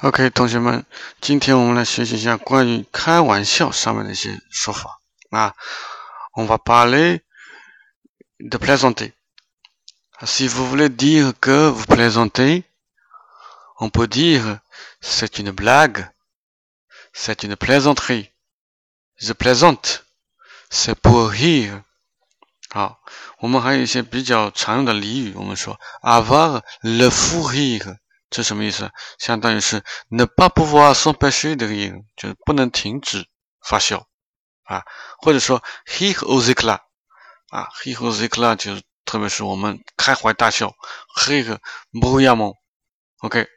OK，同学们，今天我们来学习一下关于开玩笑上面的一些说法啊。On va parler de plaisanter. Si vous voulez dire que vous plaisantez, on peut dire c'est une blague, c'est une plaisanterie. Je plaisante, c'est pour rire. 好，我们还有一些比较常用的俚语，我们说 avoir le fou rire。 这什么意思？相当于是 ne pas pouvoir s'empêcher 这个意思，就是不能停止发笑啊，或者说 he ho zikla 啊，he ho zikla 就是特别是我们开怀大笑 he ho mouyamok，ok。